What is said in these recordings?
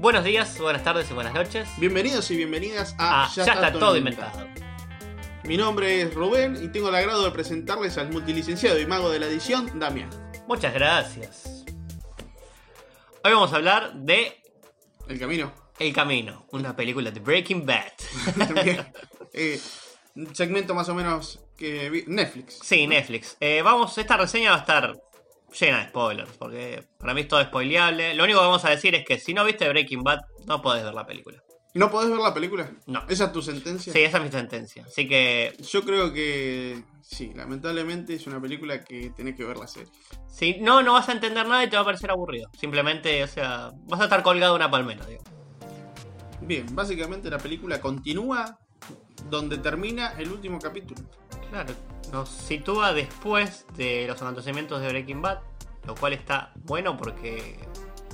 Buenos días, buenas tardes y buenas noches. Bienvenidos y bienvenidas a Ah, ya, está, todo inventado. Mi nombre es Rubén y tengo el agrado de presentarles al multilicenciado y mago de la edición, Damián. Muchas gracias. Hoy vamos a hablar de El camino. El Camino, una película de Breaking Bad. Bien. Eh, un segmento más o menos que Netflix. Sí, Netflix. Eh, vamos, esta reseña va a estar llena de spoilers, porque para mí es todo spoileable. Lo único que vamos a decir es que si no viste Breaking Bad, no podés ver la película. ¿No podés ver la película? No. ¿Esa es tu sentencia? Sí, esa es mi sentencia. Así que, Yo creo que sí, lamentablemente es una película que tenés que ver la serie. si no, no vas a entender nada y te va a parecer aburrido. Simplemente, o sea, vas a estar colgado una palmera, digo. Bien, básicamente la película continúa donde termina el último capítulo. Claro, nos sitúa después de los acontecimientos de Breaking Bad, lo cual está bueno porque,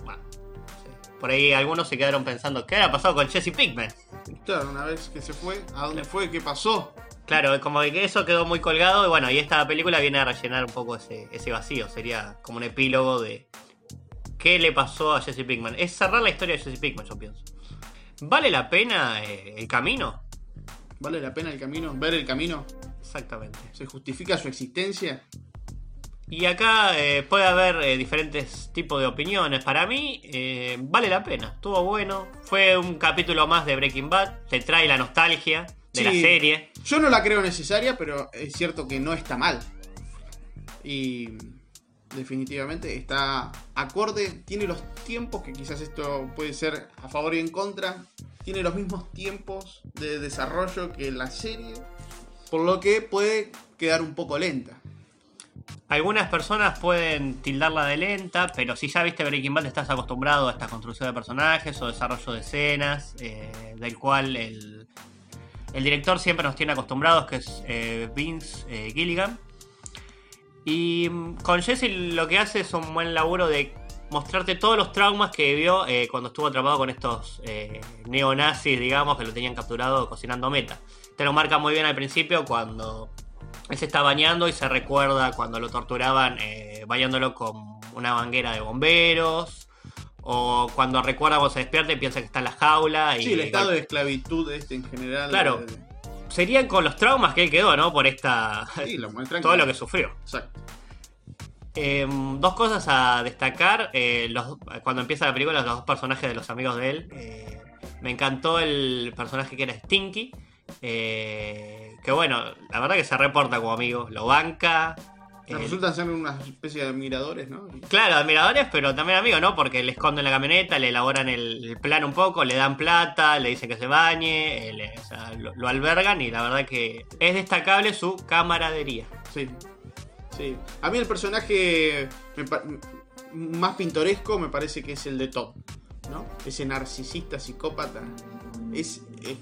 bueno, no sé, por ahí algunos se quedaron pensando, ¿qué había pasado con Jesse Pinkman? Claro, una vez que se fue, ¿a dónde fue? ¿Qué pasó? Claro, como que eso quedó muy colgado y bueno, y esta película viene a rellenar un poco ese, ese vacío, sería como un epílogo de qué le pasó a Jesse Pinkman. Es cerrar la historia de Jesse Pinkman, yo pienso. ¿Vale la pena eh, el camino? ¿Vale la pena el camino? ¿Ver el camino? Exactamente. ¿Se justifica su existencia? Y acá eh, puede haber eh, diferentes tipos de opiniones. Para mí, eh, vale la pena. Estuvo bueno. Fue un capítulo más de Breaking Bad. Te trae la nostalgia de la serie. Yo no la creo necesaria, pero es cierto que no está mal. Y definitivamente está acorde, tiene los tiempos, que quizás esto puede ser a favor y en contra, tiene los mismos tiempos de desarrollo que la serie, por lo que puede quedar un poco lenta. Algunas personas pueden tildarla de lenta, pero si ya viste Breaking Bad estás acostumbrado a esta construcción de personajes o desarrollo de escenas, eh, del cual el, el director siempre nos tiene acostumbrados, que es eh, Vince eh, Gilligan. Y mm, con Jesse lo que hace es un buen laburo de mostrarte todos los traumas que vivió cuando estuvo atrapado con estos neonazis, digamos, que lo tenían capturado cocinando meta. Te lo marca muy bien al principio cuando él se está bañando y se recuerda cuando lo torturaban eh, bañándolo con una manguera de bomberos. O cuando recuerda cuando se despierta y piensa que está en la jaula. Y Sí, el estado de esclavitud este en general. Claro. eh, Serían con los traumas que él quedó, ¿no? Por esta. sí, lo muestran todo lo que sufrió. Exacto. Eh, dos cosas a destacar. eh, los- cuando empieza la película, los dos personajes de los amigos de él. eh, me encantó el personaje que era Stinky. Eh, que bueno, la verdad que se reporta como amigo. Lo banca. eh, Resultan ser una especie de admiradores, ¿no? Claro, admiradores, pero también amigos, ¿no? Porque le esconden la camioneta, le elaboran el, el plan un poco, le dan plata, le dicen que se bañe, eh, le- o sea, lo, lo albergan y la verdad que es destacable su camaradería. Sí. Sí. A mí el personaje más pintoresco me parece que es el de Todd, ¿no? Ese narcisista psicópata. Es, es,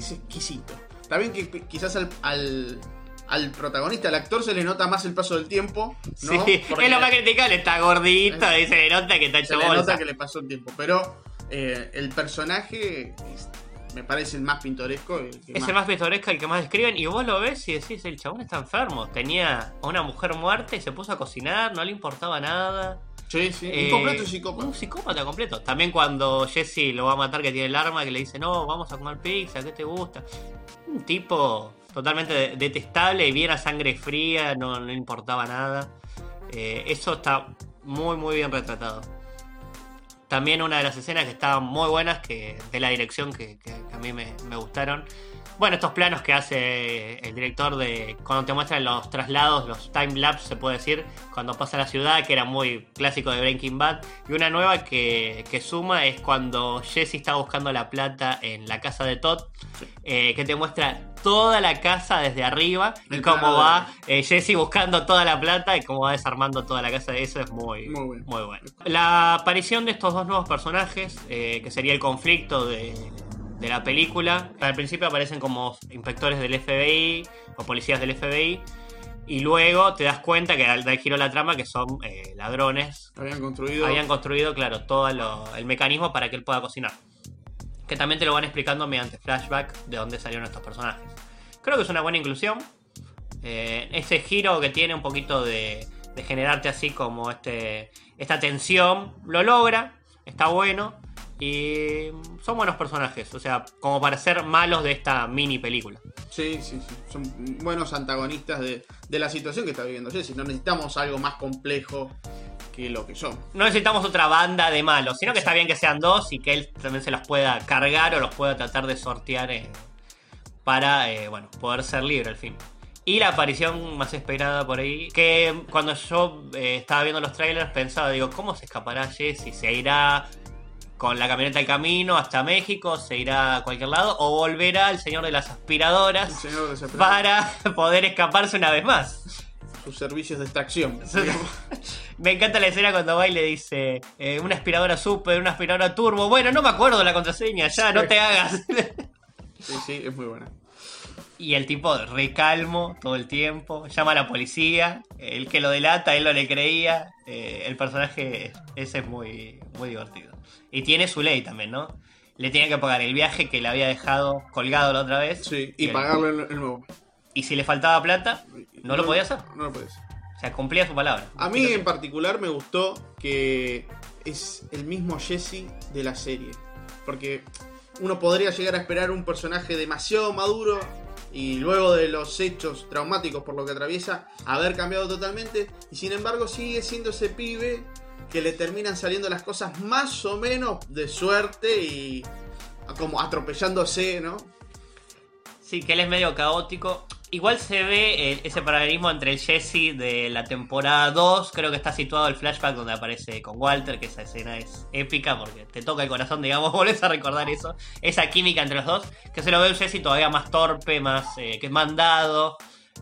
es exquisito. Está bien que quizás al, al, al protagonista, al actor, se le nota más el paso del tiempo, ¿no? Sí, Porque es lo más criticable, está gordito y se le nota que está se hecho le bolsa. nota que le pasó el tiempo. Pero eh, el personaje es- me parece el más pintoresco. el que Es el más pintoresco, el que más describen, y vos lo ves y decís, el chabón está enfermo. Tenía a una mujer muerta y se puso a cocinar, no le importaba nada. Sí, sí. Eh, completo psicópata. Un psicópata completo. También cuando Jesse lo va a matar que tiene el arma, que le dice, no, vamos a comer pizza, ¿qué te gusta? Un tipo totalmente de- detestable y bien a sangre fría, no, no le importaba nada. Eh, eso está muy, muy bien retratado. También una de las escenas que estaban muy buenas, que de la dirección que, que- que a mí me, me gustaron. Bueno, estos planos que hace el director de cuando te muestran los traslados, los time lapse se puede decir, cuando pasa la ciudad, que era muy clásico de Breaking Bad. Y una nueva que, que suma es cuando Jesse está buscando la plata en la casa de Todd, eh, que te muestra toda la casa desde arriba y cómo va eh, Jesse buscando toda la plata y cómo va desarmando toda la casa. Eso es muy, Muy bueno. muy bueno. La aparición de estos dos nuevos personajes, eh, que sería el conflicto de, de la película, al principio aparecen como inspectores del FBI o policías del FBI. Y luego te das cuenta que al dar giro la trama que son eh, ladrones. Habían construido. Habían construido, claro, todo lo- el mecanismo para que él pueda cocinar. Que también te lo van explicando mediante flashback de dónde salieron estos personajes. Creo que es una buena inclusión. Eh, ese giro que tiene un poquito de, de generarte así como este, esta tensión, lo logra, está bueno. Y son buenos personajes, o sea, como para ser malos de esta mini película. Sí, sí, sí. Son buenos antagonistas de, de la situación que está viviendo Jesse. No necesitamos algo más complejo que lo que son. No necesitamos otra banda de malos, sino que está bien que sean dos y que él también se los pueda cargar o los pueda tratar de sortear eh, para, eh, bueno, poder ser libre al fin. Y la aparición más esperada por ahí, que cuando yo eh, estaba viendo los trailers pensaba, digo, ¿cómo se escapará Jesse? ¿Se irá con la camioneta al camino hasta México? ¿Se irá a cualquier lado? ¿O volverá el señor de las aspiradoras señor para poder escaparse una vez más? Sus servicios de extracción. Me encanta la escena cuando va y le dice eh, una aspiradora super, una aspiradora turbo. Bueno, no me acuerdo la contraseña, ya, no te hagas. Sí, sí, es muy buena. Y el tipo recalmo todo el tiempo, llama a la policía, el que lo delata, él no le creía. Eh, el personaje ese es muy, muy divertido. Y tiene su ley también, ¿no? Le tenía que pagar el viaje que le había dejado colgado la otra vez. Sí, y pagarle el, el nuevo. Y si le faltaba plata, no lo podía hacer. No lo podía hacer. O sea, cumplía su palabra. A mí en particular me gustó que es el mismo Jesse de la serie. Porque uno podría llegar a esperar un personaje demasiado maduro y luego de los hechos traumáticos por lo que atraviesa, haber cambiado totalmente. Y sin embargo sigue siendo ese pibe que le terminan saliendo las cosas más o menos de suerte y como atropellándose, ¿no? Sí, que él es medio caótico. Igual se ve eh, ese paralelismo entre el Jesse de la temporada 2. Creo que está situado el flashback donde aparece con Walter, que esa escena es épica porque te toca el corazón, digamos, volvés a recordar eso. Esa química entre los dos. Que se lo ve un Jesse todavía más torpe, más eh, que mandado.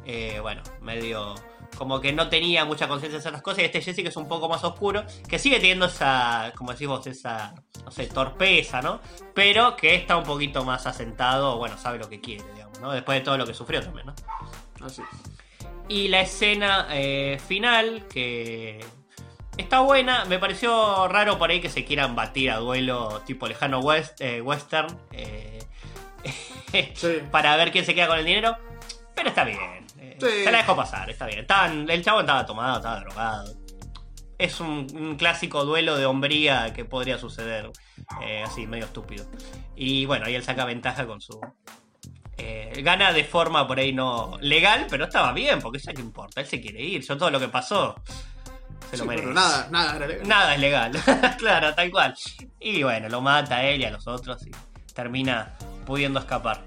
eh, bueno, medio como que no tenía mucha conciencia de ciertas cosas. Y este Jesse que es un poco más oscuro, que sigue teniendo esa, como decís vos, esa, no sé, torpeza, ¿no? Pero que está un poquito más asentado, bueno, sabe lo que quiere, digamos, ¿no? Después de todo lo que sufrió también, ¿no? Así. Y la escena eh, final, que está buena, me pareció raro por ahí que se quieran batir a duelo tipo lejano west, eh, western. eh, Sí. para ver quién se queda con el dinero. Pero está bien. Sí. Se la dejó pasar, está bien. Estaban- el chavo estaba tomado, estaba drogado. Es un, un clásico duelo de hombría que podría suceder eh, así, medio estúpido. Y bueno, ahí él saca ventaja con su. Eh, gana de forma por ahí no legal, pero estaba bien, porque ya que importa, él se quiere ir. Yo todo lo que pasó se lo Sí, merece. pero nada, nada era legal. Nada es legal, claro, tal cual. Y bueno, lo mata a él y a los otros y termina pudiendo escapar.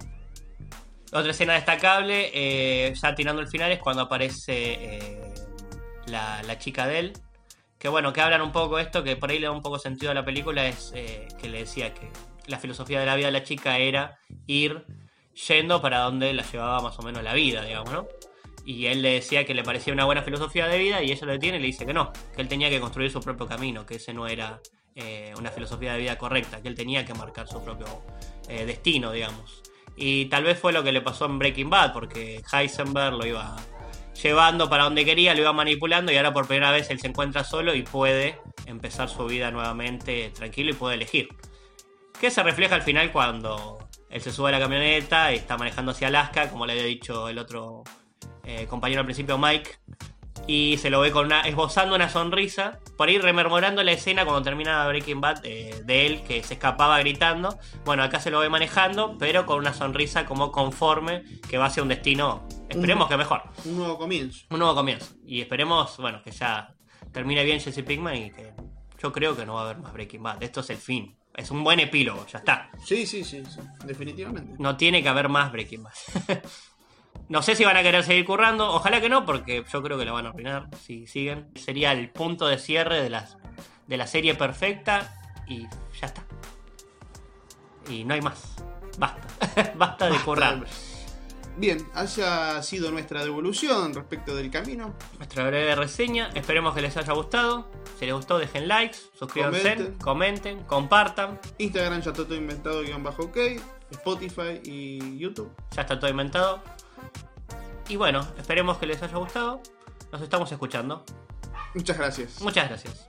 Otra escena destacable, eh, ya tirando el final, es cuando aparece eh, la, la chica de él. Que bueno, que hablan un poco esto, que por ahí le da un poco sentido a la película, es que le decía que la filosofía de la vida de la chica era ir yendo para donde la llevaba más o menos la vida, digamos, ¿no? Y él le decía que le parecía una buena filosofía de vida y ella lo detiene y le dice que no, que él tenía que construir su propio camino, que ese no era eh, una filosofía de vida correcta, que él tenía que marcar su propio eh, destino, digamos. Y tal vez fue lo que le pasó en Breaking Bad, porque Heisenberg lo iba llevando para donde quería, lo iba manipulando y ahora por primera vez él se encuentra solo y puede empezar su vida nuevamente tranquilo y puede elegir. Que se refleja al final cuando él se sube a la camioneta y está manejando hacia Alaska, como le había dicho el otro eh, compañero al principio, Mike. Y se lo ve con una, esbozando una sonrisa, por ahí rememorando la escena cuando termina Breaking Bad eh, de él que se escapaba gritando. Bueno, acá se lo ve manejando, pero con una sonrisa como conforme que va hacia un destino, esperemos que mejor, Un nuevo comienzo. un nuevo comienzo. Y esperemos, bueno, que ya termine bien Jesse Pinkman y que yo creo que no va a haber más Breaking Bad. Esto es el fin. Es un buen epílogo, ya está. Sí, sí, sí, sí, definitivamente. No tiene que haber más Breaking Bad. no sé si van a querer seguir currando. Ojalá que no, porque yo creo que la van a arruinar si siguen. Sería el punto de cierre de, las, de la serie perfecta y ya está. Y no hay más. Basta. Basta de currar. Bien, haya sido nuestra devolución respecto del camino. Nuestra breve reseña. Esperemos que les haya gustado. Si les gustó, dejen likes, suscríbanse, Comenten. comenten, compartan. Instagram ya está todo inventado, guion bajo ok. Spotify y YouTube. Ya está todo inventado. Y bueno, esperemos que les haya gustado. Nos estamos escuchando. Muchas gracias. Muchas gracias.